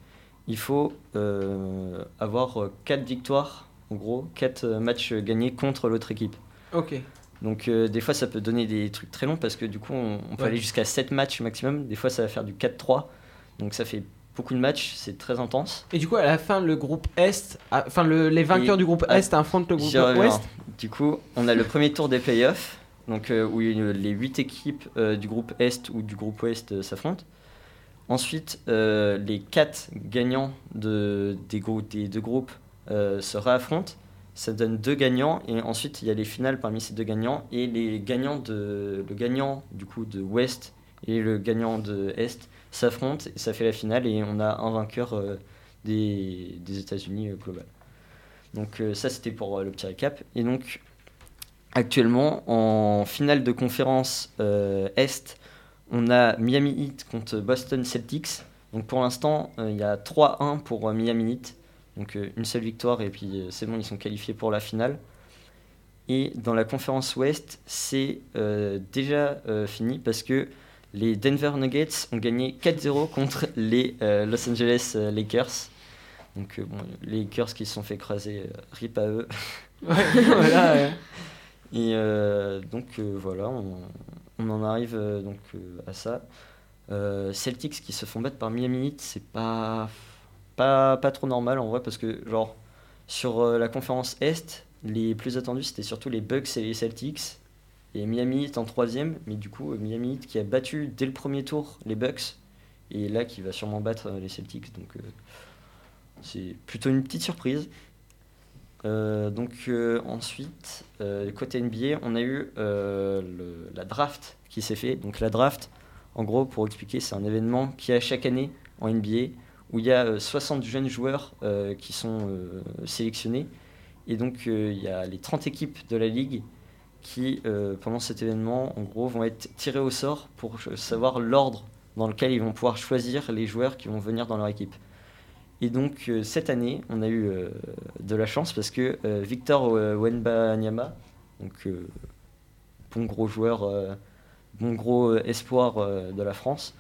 il faut euh, avoir 4 victoires, en gros 4 matchs gagnés contre l'autre équipe. Ok. Donc euh, des fois ça peut donner des trucs très longs parce que du coup on, on peut Ouais. aller jusqu'à 7 matchs maximum. Des fois ça va faire du 4-3. Donc ça fait beaucoup de matchs, c'est très intense. Et du coup, à la fin, le groupe Est, enfin le- les vainqueurs Et- du groupe Est affrontent le groupe. Ouest. Du coup, on a le premier tour des playoffs, donc euh, où les 8 équipes euh, du groupe Est ou du groupe Ouest euh, s'affrontent. Ensuite, les 4 gagnants de, des, grou- des deux groupes se réaffrontent. Ça donne deux gagnants et ensuite il y a les finales parmi ces deux gagnants et les gagnants de le gagnant du coup de Ouest et le gagnant de Est s'affrontent ça fait la finale et on a un vainqueur euh, des, États-Unis euh, global. Donc euh, ça c'était pour le petit récap et donc actuellement en finale de conférence Est on a Miami Heat contre Boston Celtics. Donc pour l'instant il y a 3-1 pour Miami Heat. Donc une seule victoire et puis c'est bon, ils sont qualifiés pour la finale. Et dans la conférence Ouest, c'est déjà fini parce que les Denver Nuggets ont gagné 4-0 contre les euh, Los Angeles euh, Lakers. Donc euh, bon, les Lakers qui se sont fait écraser, rip à eux. Ouais, voilà, ouais. Et donc voilà, on, on en arrive donc à ça. Celtics qui se font battre par Miami Heat, c'est pas, pas pas trop normal en vrai parce que genre sur la conférence Est, les plus attendus c'était surtout les Bucks et les Celtics et Miami Heat en troisième, mais du coup euh, Miami qui a battu dès le premier tour les Bucks et là qui va sûrement battre euh, les Celtics donc euh, c'est plutôt une petite surprise. Donc ensuite, côté NBA, on a eu la draft qui s'est fait. Donc la draft, en gros, pour expliquer, c'est un événement qui a chaque année en NBA où il y a euh, 60 jeunes joueurs qui sont sélectionnés. Et donc il y a les 30 équipes de la ligue qui, euh, pendant cet événement, en gros, vont être tirées au sort pour ch- savoir l'ordre dans lequel ils vont pouvoir choisir les joueurs qui vont venir dans leur équipe. Et donc euh, cette année, on a eu euh, de la chance parce que euh, Victor euh, Wenbanyama, donc euh, bon gros joueur, euh, bon gros euh, espoir euh, de la France,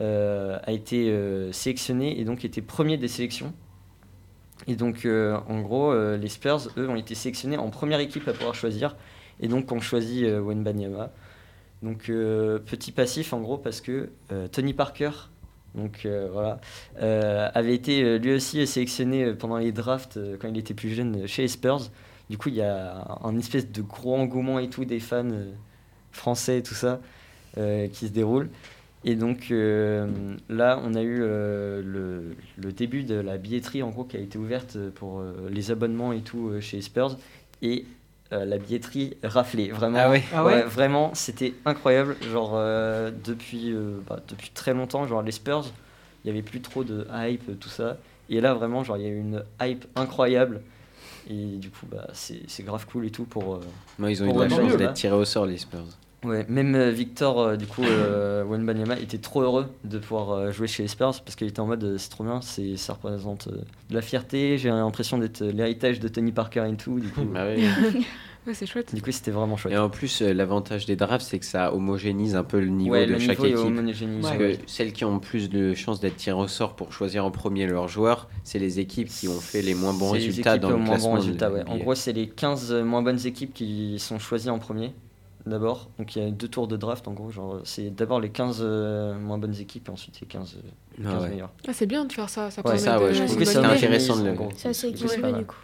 euh, a été euh, sélectionné et donc était premier des sélections. Et donc euh, en gros, euh, les Spurs, eux, ont été sélectionnés en première équipe à pouvoir choisir et donc ont choisi euh, Wenbanyama. Donc euh, petit passif en gros parce que euh, Tony Parker, donc voilà, avait été lui aussi sélectionné pendant les drafts quand il était plus jeune chez les Spurs. Du coup, il y a un, espèce de gros engouement et tout des fans français et tout ça qui se déroule. Et donc là, on a eu le, début de la billetterie en gros qui a été ouverte pour les abonnements et tout chez les Spurs. Et euh, la billetterie raflée, vraiment. Ah ouais Ah ouais Vraiment, c'était incroyable. Genre, euh, depuis, euh, bah, depuis très longtemps, genre les Spurs, il n'y avait plus trop de hype, tout ça. Et là, vraiment, genre, il y a eu une hype incroyable. Et du coup, bah, c'est grave cool et tout pour. euh, Moi, ils ont eu de la chance d'être tirés au sort, les Spurs. Ouais, même euh, Victor, euh, du coup, euh, Wenbanyama était trop heureux de pouvoir euh, jouer chez les Spurs parce qu'il était en mode euh, c'est trop bien, c'est- ça représente euh, de la fierté. J'ai l'impression d'être l'héritage de Tony Parker et tout. Du coup, Bah oui. Ouais, c'est chouette. du coup c'était vraiment chouette. Et en plus, euh, l'avantage des drafts, c'est que ça homogénise un peu le niveau ouais, de le chaque niveau est équipe. homogénéisé. Parce que celles qui ont plus de chances d'être tirées au sort pour choisir en premier leurs joueurs, c'est les équipes qui ont fait les moins bons C'est les résultats équipes dans aux le moins classement. bons résultats, ouais. En gros, c'est les 15 moins bonnes équipes qui sont choisies en premier, d'abord. Donc il y a deux tours de draft, en gros. Genre, c'est d'abord les 15 euh, moins bonnes équipes et ensuite les 15, euh, 15 Ah ouais. meilleures. Ah, c'est bien de faire ça. Ça Ouais, permet ça, de- ouais, je trouve que c'est intéressant de le-. C'est assez Du coup, c'est équilibré du coup.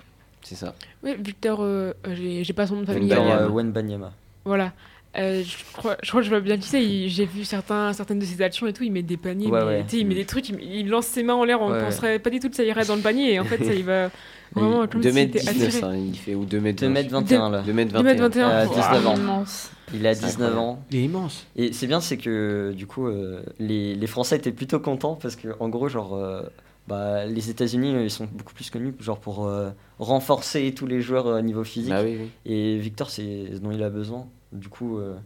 C'est ça. Oui, Victor, euh, j'ai j'ai pas son nom de famille. Victor euh, Wembanyama. Voilà. Euh, je, crois, je crois que je vois bien qui c'est. il- J'ai vu certains, certaines de ses actions et tout. Il met des paniers. Ouais, mais, ouais. tu sais, Il met des trucs. Il, il lance ses mains en l'air. On Ouais. penserait pas du tout que ça irait dans le panier. Et en fait, ça y va vraiment comme s'il 2m19, était attiré. hein, il fait ou 2m 2m21 là. 2m21. 2m21. Euh, Wow. 19 ans. Immense. Il a C'est 19 incroyable. ans. Il est immense. Et c'est bien, c'est que du coup, euh, les, les Français étaient plutôt contents parce que, en gros, genre, euh, bah, les États-Unis, euh, ils sont beaucoup plus connus genre pour euh, renforcer tous les joueurs euh, niveau physique. Bah oui, oui. Et Victor, c'est ce dont il a besoin. Du coup, euh,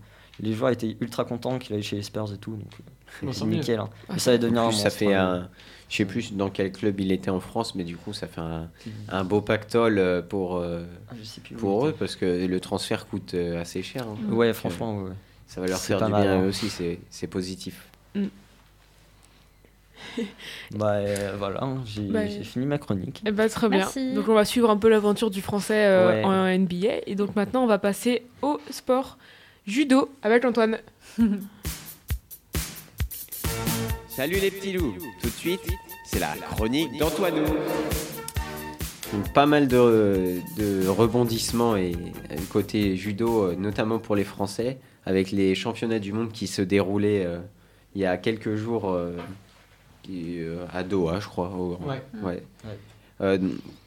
les joueurs étaient ultra contents qu'il aille chez les Spurs et tout. Donc, euh, c'est nickel. hein. Ah, ça va devenir En un ça fait hein. un. Je sais plus dans quel club il était en France, mais du coup, ça fait un, un beau pactole euh, pour, euh, Ah, pour eux, parce que le transfert coûte assez cher. hein. était. Ouais, franchement, ouais. Ça va leur C'est faire du mal, bien hein. eux aussi, c'est c'est positif. Bah euh, voilà, hein, j'ai Bah, j'ai fini ma chronique. Eh ben, très bien. Merci. Donc on va suivre un peu l'aventure du français euh, Ouais. en NBA. Et donc maintenant on va passer au sport judo avec Antoine. Salut les petits loups. Tout de suite, c'est la chronique d'Antoine. Donc, pas mal de, de rebondissements et euh, côté judo, notamment pour les Français, avec les championnats du monde qui se déroulaient euh, il y a quelques jours euh, qui, euh, à Doha, je crois. au- Ouais. ouais. Ouais. Euh,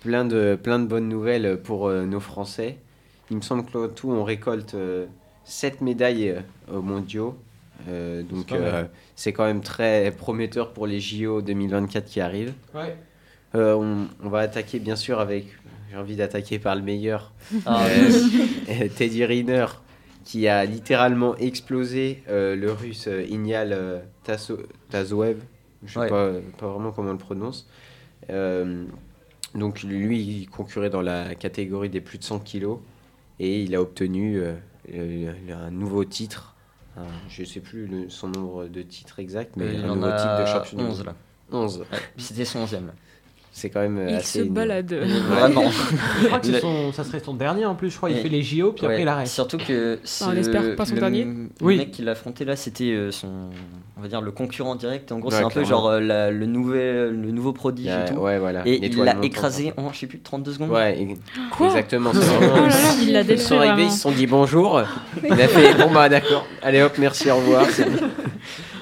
plein, de, plein de bonnes nouvelles pour euh, nos Français. Il me semble que tout, on récolte 7 médailles aux mondiaux. Euh, donc euh, c'est quand même très prometteur pour les JO 2024 qui arrivent. Ouais. Euh, on, on va attaquer bien sûr avec, j'ai envie d'attaquer par le meilleur, Ah, Teddy Riner, qui a littéralement explosé le russe Ignal Tazoev, je sais Ouais. pas, pas vraiment comment on le prononce. Euh, donc lui, il concurrait dans la catégorie des plus de 100 kilos et il a obtenu euh, un nouveau titre. Un- je sais plus le- son nombre de titres exact, mais Euh, il un en nouveau a titre de champion. du 11 monde. là. 11. Ouais, C'était son 11e. C'est quand même euh, Il assez se balade. Vraiment. Je crois que c'est Le- son- ça serait son dernier en plus. Je crois qu'il Et- fait les JO, puis après Ouais, il arrête. Surtout que ce- on espère pas son le, dernier. le Oui. mec qui l'a affronté là, c'était euh, son, on va dire le concurrent direct. En gros, Ouais, c'est un peu genre euh, la- le nouvel, le nouveau prodige et tout. ouais, voilà. Et il l'a écrasé en, je sais plus, 32 secondes. Ouais, e- Quoi exactement. Oh vraiment- là là, il l'a Ils sont arrivés, ils se sont dit bonjour. Il a fait bon bah d'accord. Allez hop, merci, au revoir.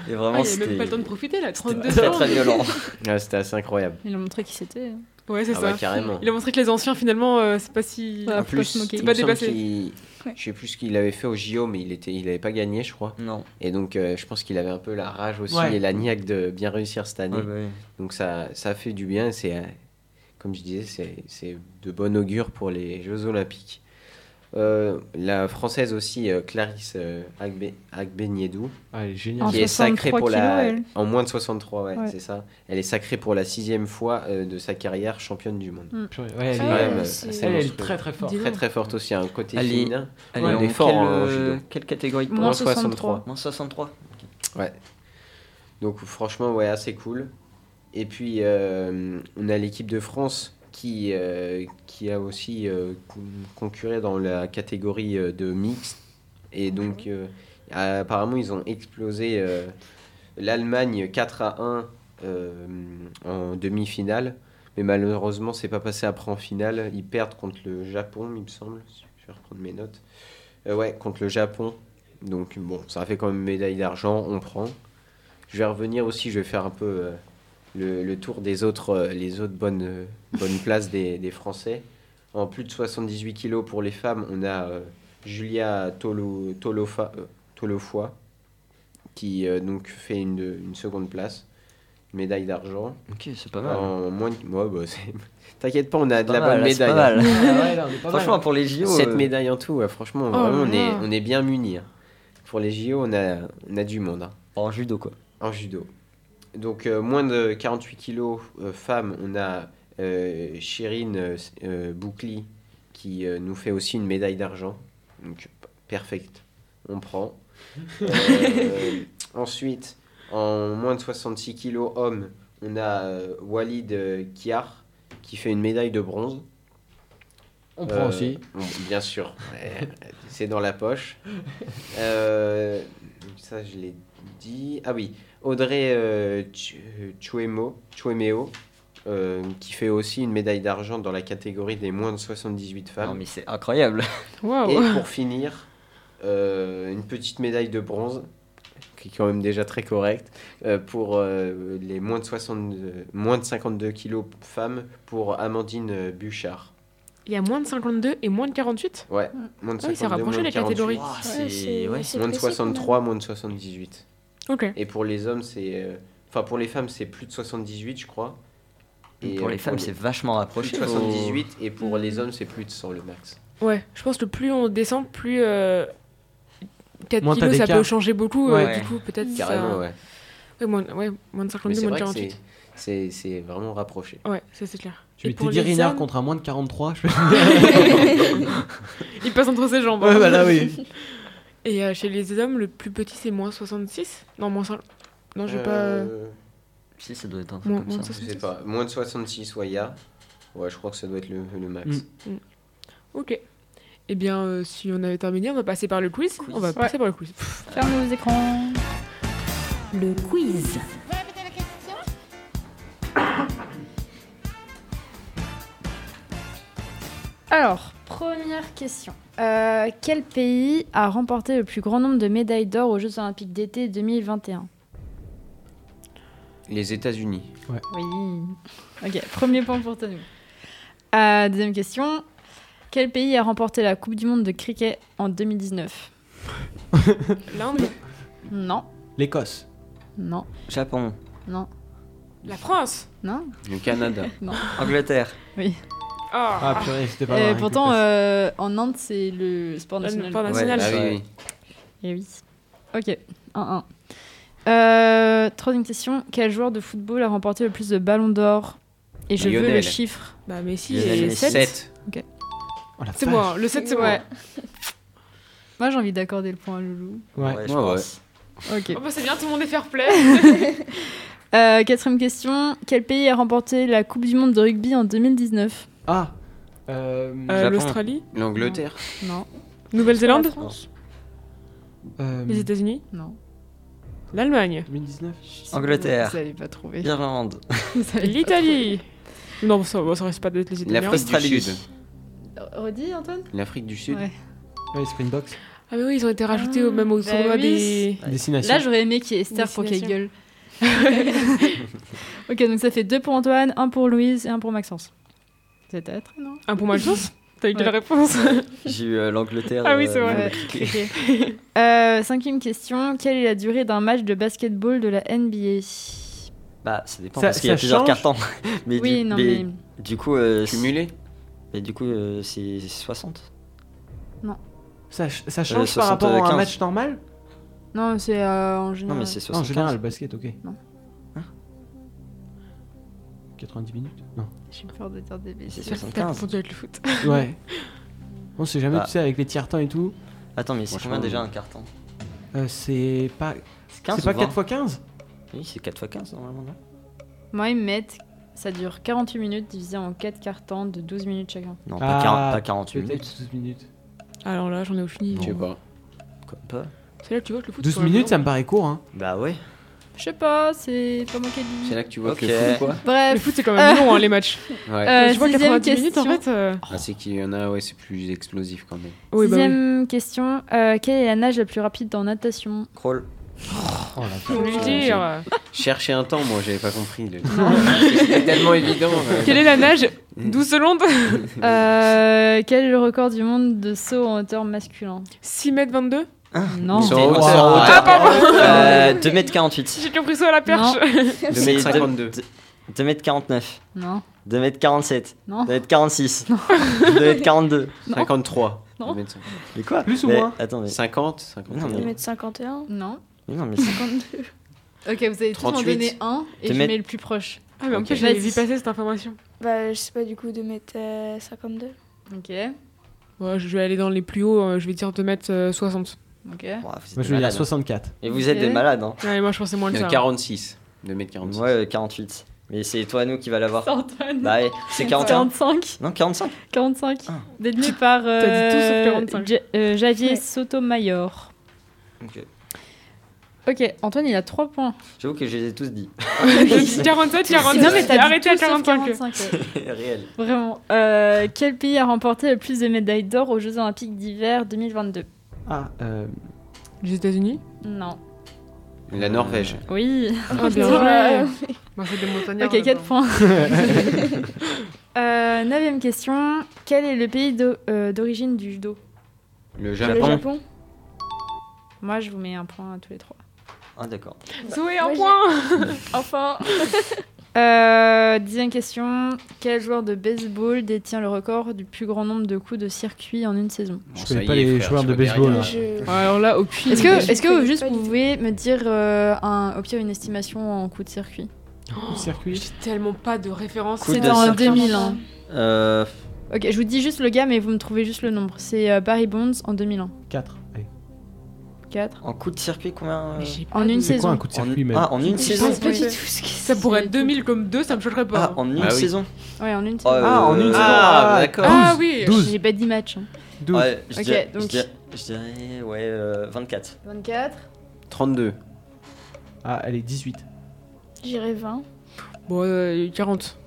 C'est. Et Ah, vraiment, il a c'était même pas le temps de profiter là, 32 très secondes. très violent. Ouais, C'était assez incroyable. Il a montré qui c'était. hein. Ouais, c'est Ah ça. bah, carrément. Il a montré que les anciens finalement, euh, c'est pas si. Voilà, En plus, il pas dépassé. Ouais. Je sais plus ce qu'il avait fait au JO, mais il était, il avait pas gagné, je crois. Non. Et donc, euh, je pense qu'il avait un peu la rage aussi Ouais. et la niaque de bien réussir cette année. Ouais, bah. Donc ça, ça a fait du bien. et C'est, euh, comme je disais, c'est, c'est de bon augure pour les Jeux Olympiques. Euh, la française aussi, euh, Clarisse euh, Agbe- Ah, elle est géniale. En qui est sacrée 63 pour la elle. en moins de 63, ouais, Ouais. c'est ça. Elle est sacrée pour la sixième fois euh, de sa carrière championne du monde. Purée, ouais, elle, C'est est- quand même, c'est- assez elle, elle est monstrueux. très très forte. Dis très donc. très forte aussi, un côté Elle féminin. Elle Ouais, est en fort quelle, en euh, judo. quelle catégorie Moins Moins 63. Moins 63. Ouais. Donc franchement, ouais, assez cool. Et puis, euh, on a l'équipe de France qui, euh, qui a aussi euh, con- concurré dans la catégorie euh, de mixte. Et donc, euh, apparemment, ils ont explosé l'Allemagne 4 à 1 euh, en demi-finale. Mais malheureusement, c'est pas passé après en finale. Ils perdent contre le Japon, il me semble. Je vais reprendre mes notes. Ouais, contre le Japon. Donc bon, ça fait quand même médaille d'argent, on prend. Je vais revenir aussi, je vais faire un peu le, le tour des autres, euh, les autres bonnes, euh, bonnes places des, des Français. En plus de 78 kilos pour les femmes, on a euh, Julia Tolo, Tolofa, euh, Tolofoy, qui euh, donc fait une, une seconde place, médaille d'argent. Ok, c'est pas mal. En moins de... ouais, bah, T'inquiète pas, on a de la mal, bonne pas médaille. mal. Ah ouais, là, on est pas mal. Franchement, pour les JO. 7 euh, médailles en tout, ouais, franchement, Oh vraiment, on, est, on est bien munis. hein. Pour les JO, on a, on a du monde. hein. En judo, quoi. En judo. Donc euh, moins de 48 kilos euh, femmes, on a euh, Chérine euh, Boucli qui euh, nous fait aussi une médaille d'argent. Donc perfect, on prend. Euh, ensuite, en moins de 66 kilos hommes, on a euh, Walid euh, Kiar qui fait une médaille de bronze. On prend Euh, aussi. bon, bien sûr, ouais, c'est dans la poche. Euh, ça, je l'ai dit. Ah oui, Audrey euh, Chuemo, Chuemeo, euh, qui fait aussi une médaille d'argent dans la catégorie des moins de 78 Non, femmes. mais c'est incroyable. Et pour finir, euh, une petite médaille de bronze, qui est quand même déjà très correcte, euh, pour euh, les moins de, 60, euh, moins de 52 kilos femmes, pour Amandine Bouchard. Il y a moins de 52 et moins de 48 Ouais, moins de Ah oui, c'est 52, rapproché, moins de les catégories. 48. Ouah, Ouais, c'est. Ouais, c'est Moins de précis, quand même. 63, moins de 78. Et pour les hommes, c'est. euh, Enfin, pour les femmes, c'est plus de 78, je crois. Et pour euh, les femmes, c'est vachement plus rapproché. de 78. Et pour les hommes, c'est plus de 100 le max. Ouais, je pense que plus on descend, plus. Euh, 4 Moins kilos, ça peut changer beaucoup. euh, du coup, peut-être. Carrément, ça... ouais. Ouais, moins, ouais, moins de Mais 52, c'est moins de vrai que 48. c'est- c'est c'est vraiment rapproché. Ouais, ça c'est clair. Pour dire les Rinard hommes, contre un moins de 43. Je... Il passe entre ses jambes. ouais, hein. voilà, oui. Et euh, chez les hommes, le plus petit c'est moins 66 Non, moins 5. Non, je vais pas. Euh, Si, ça doit être un truc Moins- comme moins de ça. Je sais pas. Moins de 66, ouais, il y a. Ouais, je crois que ça doit être le, le max. Mm. Ok. Eh bien, euh, si on avait terminé, on va passer par le quiz. Quiz. On va Ouais. passer par le quiz. Ferme vos écrans. Le quiz. Alors, première question. Euh, quel pays a remporté le plus grand nombre de médailles d'or aux Jeux Olympiques d'été 2021 Les États-Unis. Oui. Ok, premier point pour Tanu. Euh, deuxième question. Quel pays a remporté la Coupe du Monde de cricket en 2019 L'Inde? Non, L'Écosse. non, Japon, non, La France? Non. Le Canada. Angleterre. Oui. Ah, Ah, purée, c'était pas Et mal. pourtant, euh, en Inde, c'est le sport Le national. sport Ouais, national. Ah oui, oui. Eh oui. Ok, 1-1. Euh, troisième question. Quel joueur de football a remporté le plus de ballons d'or? Et je veux le Lionel. chiffre. Bah, Messi Lionel et Messi. 7. 7. Oh, la C'est moi, le 7 c'est moi. Ouais. Moi, j'ai envie d'accorder le point à Loulou. Ouais. je Ouais, pense. Ok. Oh bah c'est bien, tout le monde est fair play. Euh, quatrième question. Quel pays a remporté la Coupe du Monde de rugby en 2019 Ah. Euh, Euh. L'Australie L'Angleterre. Non. Nouvelle-Zélande La France euh, Les États-Unis Non. L'Allemagne 2019. Angleterre. Vous n'allez pas trouver. Irlande. L'Italie Non, ça, bon, ça reste pas d'être les Italiens. L'Afrique du. Sud. Redis, Antoine? L'Afrique du Sud. Ouais. Ouais, Springboks. Ah mais oui, ils ont été rajoutés au, même au bah tournoi des... Destination. Là, j'aurais aimé qu'il y ait Esther pour qu'elle gueule. ok, donc ça fait deux pour Antoine, un pour Louise et un pour Maxence. Très non Un pour Malchance T'as eu Ouais. réponse J'ai eu euh, l'Angleterre. Ah oui, c'est euh, vrai. Euh, cinquième question. Quelle est la durée d'un match de basketball de la NBA Bah, ça dépend Ça- parce qu'il y a plusieurs cartons. mais Oui, du, non, mais mais. du coup, euh, Cumulé. mais du coup, euh, c'est 60. Ça, ch- ça change Euh, par rapport à un 75. match normal? Non, c'est euh, en général. Non, mais c'est Non, En 75. général, le basket, ok. Non. Hein 90 minutes Non. J'ai peur de dire des C'est bêtises. T'as 75. confondu avec le foot. Ouais. On sait jamais, Bah. tu sais, avec les tiers temps et tout. Attends, mais c'est Franchement, combien déjà un carton euh, c'est pas. C'est 15 C'est pas ou 20? 4 x 15 Oui, c'est 4 x 15 normalement, non Moi, ils me mettent. Ça dure 48 minutes divisé en 4 cartons de 12 minutes chacun. Non, Ah, pas, 40 pas 48 Peut-être minutes. 12 minutes. Alors là, j'en ai aucune idée. Je sais pas. Comme pas. C'est là que tu vois que le foot... 12 c'est quand même minutes, ça me paraît court, hein. Bah ouais. Je sais pas, c'est pas moi qui ai dit. C'est là que tu vois Ok. que le foot, quoi. Le Bref. foot, c'est quand même long, hein, les matchs. Ouais. Euh, tu vois, sixième 90 minutes, en question. fait... euh, Ah, c'est qu'il y en a, ouais, c'est plus explosif quand même. Oui, bah oui. Sixième question. Euh, quelle est la nage la plus rapide en natation? Crawl. Oh la Ouais, dire. Chercher un temps, moi, j'avais pas compris. le- C'était tellement évident. euh. Quelle est la nage 12 secondes euh, Quel est le record du monde de saut en hauteur masculin? 6 mètres 22 Non. Sur Wow. hauteur. Ah, Ah, pardon Euh, 2m48. J'ai compris ça à la perche 2m52. 2m49. Non. 2m47. Non. 2m46. 2m42. 53. Non. 2m50. Mais quoi Plus ou Mais- moins Attends, mais. 50, 50. Non, mais- 2m51. Non. mais non, mais 52. Ok, vous allez tous m'en 38. donner un et je mets le plus proche. Ah, mais en plus, j'avais vu passer cette information. Bah, je sais pas, du coup, 2m52. Ok. Ouais, je vais aller dans les plus hauts, euh, je vais dire 2 mètres euh, 60. Ok. Vous Moi, je veux dire malades, hein. 64. Et vous êtes des malades, hein. Ouais, moi, je pensais moins que ça. 46. 2m46. Ouais, euh, 48. Mais c'est toi, nous, qui va l'avoir. C'est Antoine. Bah c'est 41. 45. Non, 45. 45. Ah. Détenu par T'as dit tout sauf euh, 45. Ja- euh, Javier Ouais. Sotomayor. Ok. Ok, Antoine, il a 3 points. J'avoue que je les ai tous dit. 47, 49. Non, mais t'as dit arrêtez à tout sauf 45. 45, ouais. Réel. Vraiment. Euh, quel pays a remporté le plus de médailles d'or aux Jeux Olympiques d'hiver 2022 Ah, euh. Les États-Unis Non. La Norvège. Oui. Ah, bien Ouais. joué. Bah, c'est des montagnards. Ok, 4 là-bas. points. euh, neuvième question. Quel est le pays euh, d'origine du judo? Le Le Japon. Japon. Moi, je vous mets un point à tous les trois. Ah, d'accord. Zoé, un Moi, point Enfin. Euh, dixième question. Quel joueur de baseball détient le record du plus grand nombre de coups de circuit en une saison? Bon, Je connais pas les frère, joueurs de baseball, là. Je... Alors là, aucune. Est-ce Je que, est-ce que juste vous pouvez me dire euh, un, au pire une estimation en coups de circuit? Le circuit? J'ai tellement pas de référence. C'était en circuit. 2001. Euh, Ok, je vous dis juste le gars, mais vous me trouvez juste le nombre. C'est euh, Barry Bonds en 2001. 4. Allez. 4. en coup de circuit, combien euh, En une C'est quoi saison. un coup de en, circuit, même Ah, en une Je saison sais pas Oui. du tout ce que Ça pourrait être 2000 comme 2, ça me choquerait pas. Ah, en une Ah oui. saison Ouais, en une Oh, saison. euh, Ah, en une saison. Ah, d'accord. Ah oui 12. J'ai pas dit match. hein. 12. Ouais, je Ok, dirais, je donc- dirais, je dirais, ouais, euh, 24. 24. 32. Ah, elle est 18. J'irais 20. Bon, euh, 40.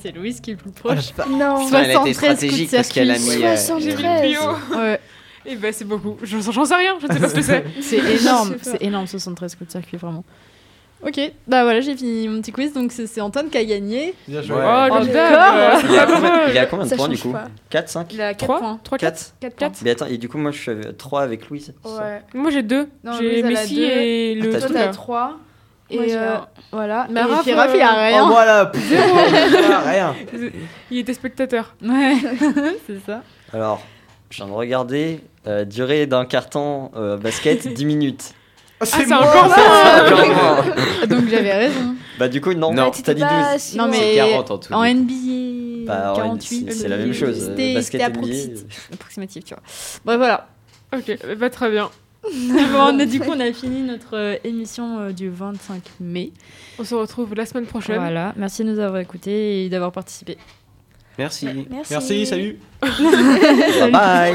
c'est Louise qui est le plus Ah, proche. va- Non. Ah, elle a été 73 coups de stratégique parce qu'elle a mis. circuit. euh, 73. J'ai mis le plus haut. Ouais, Et bah, c'est beaucoup. J'en sais rien, je ne sais pas ce que c'est. c'est énorme. C'est énorme, 73 coups de circuit, vraiment. Ok, bah voilà, j'ai fini mon petit quiz, donc c'est Antoine qui a gagné. Bien joué. Ouais. Oh, Oh, Il a combien, il a combien de Ça points du coup pas. 4, 5 Il a 4 Trois points. 3, 4 4 4 points. Mais attends, et du coup, moi je suis 3 avec Louise. Ouais. Moi j'ai deux. Non, J'ai Louise, elle a Messi et le Ah, Toi, truc t'as là. 3. Et euh, voilà. Mais Raph, Raph, il a euh, rien. Oh, voilà. Voilà, rien. Il était spectateur. Ouais, c'est ça. Alors, je viens de regarder. Euh, durée d'un carton euh, basket 10 minutes. Ah, c'est moi. encore ça moins. Donc j'avais raison. Bah, du coup, non, Non. t'as dit 12. si Non, mais- C'est 40 en tout. En NBA, Bah, en 48. c'est- la même chose, euh, C'était basket c'était approximatif, tu vois. Bref, voilà. Ok, bah très bien. Bon, on a- du coup, on a fini notre euh, émission euh, du 25 mai. On se retrouve la semaine prochaine. Voilà. Merci de nous avoir écoutés et d'avoir participé. Merci. Merci. Merci, salut. Bye bye.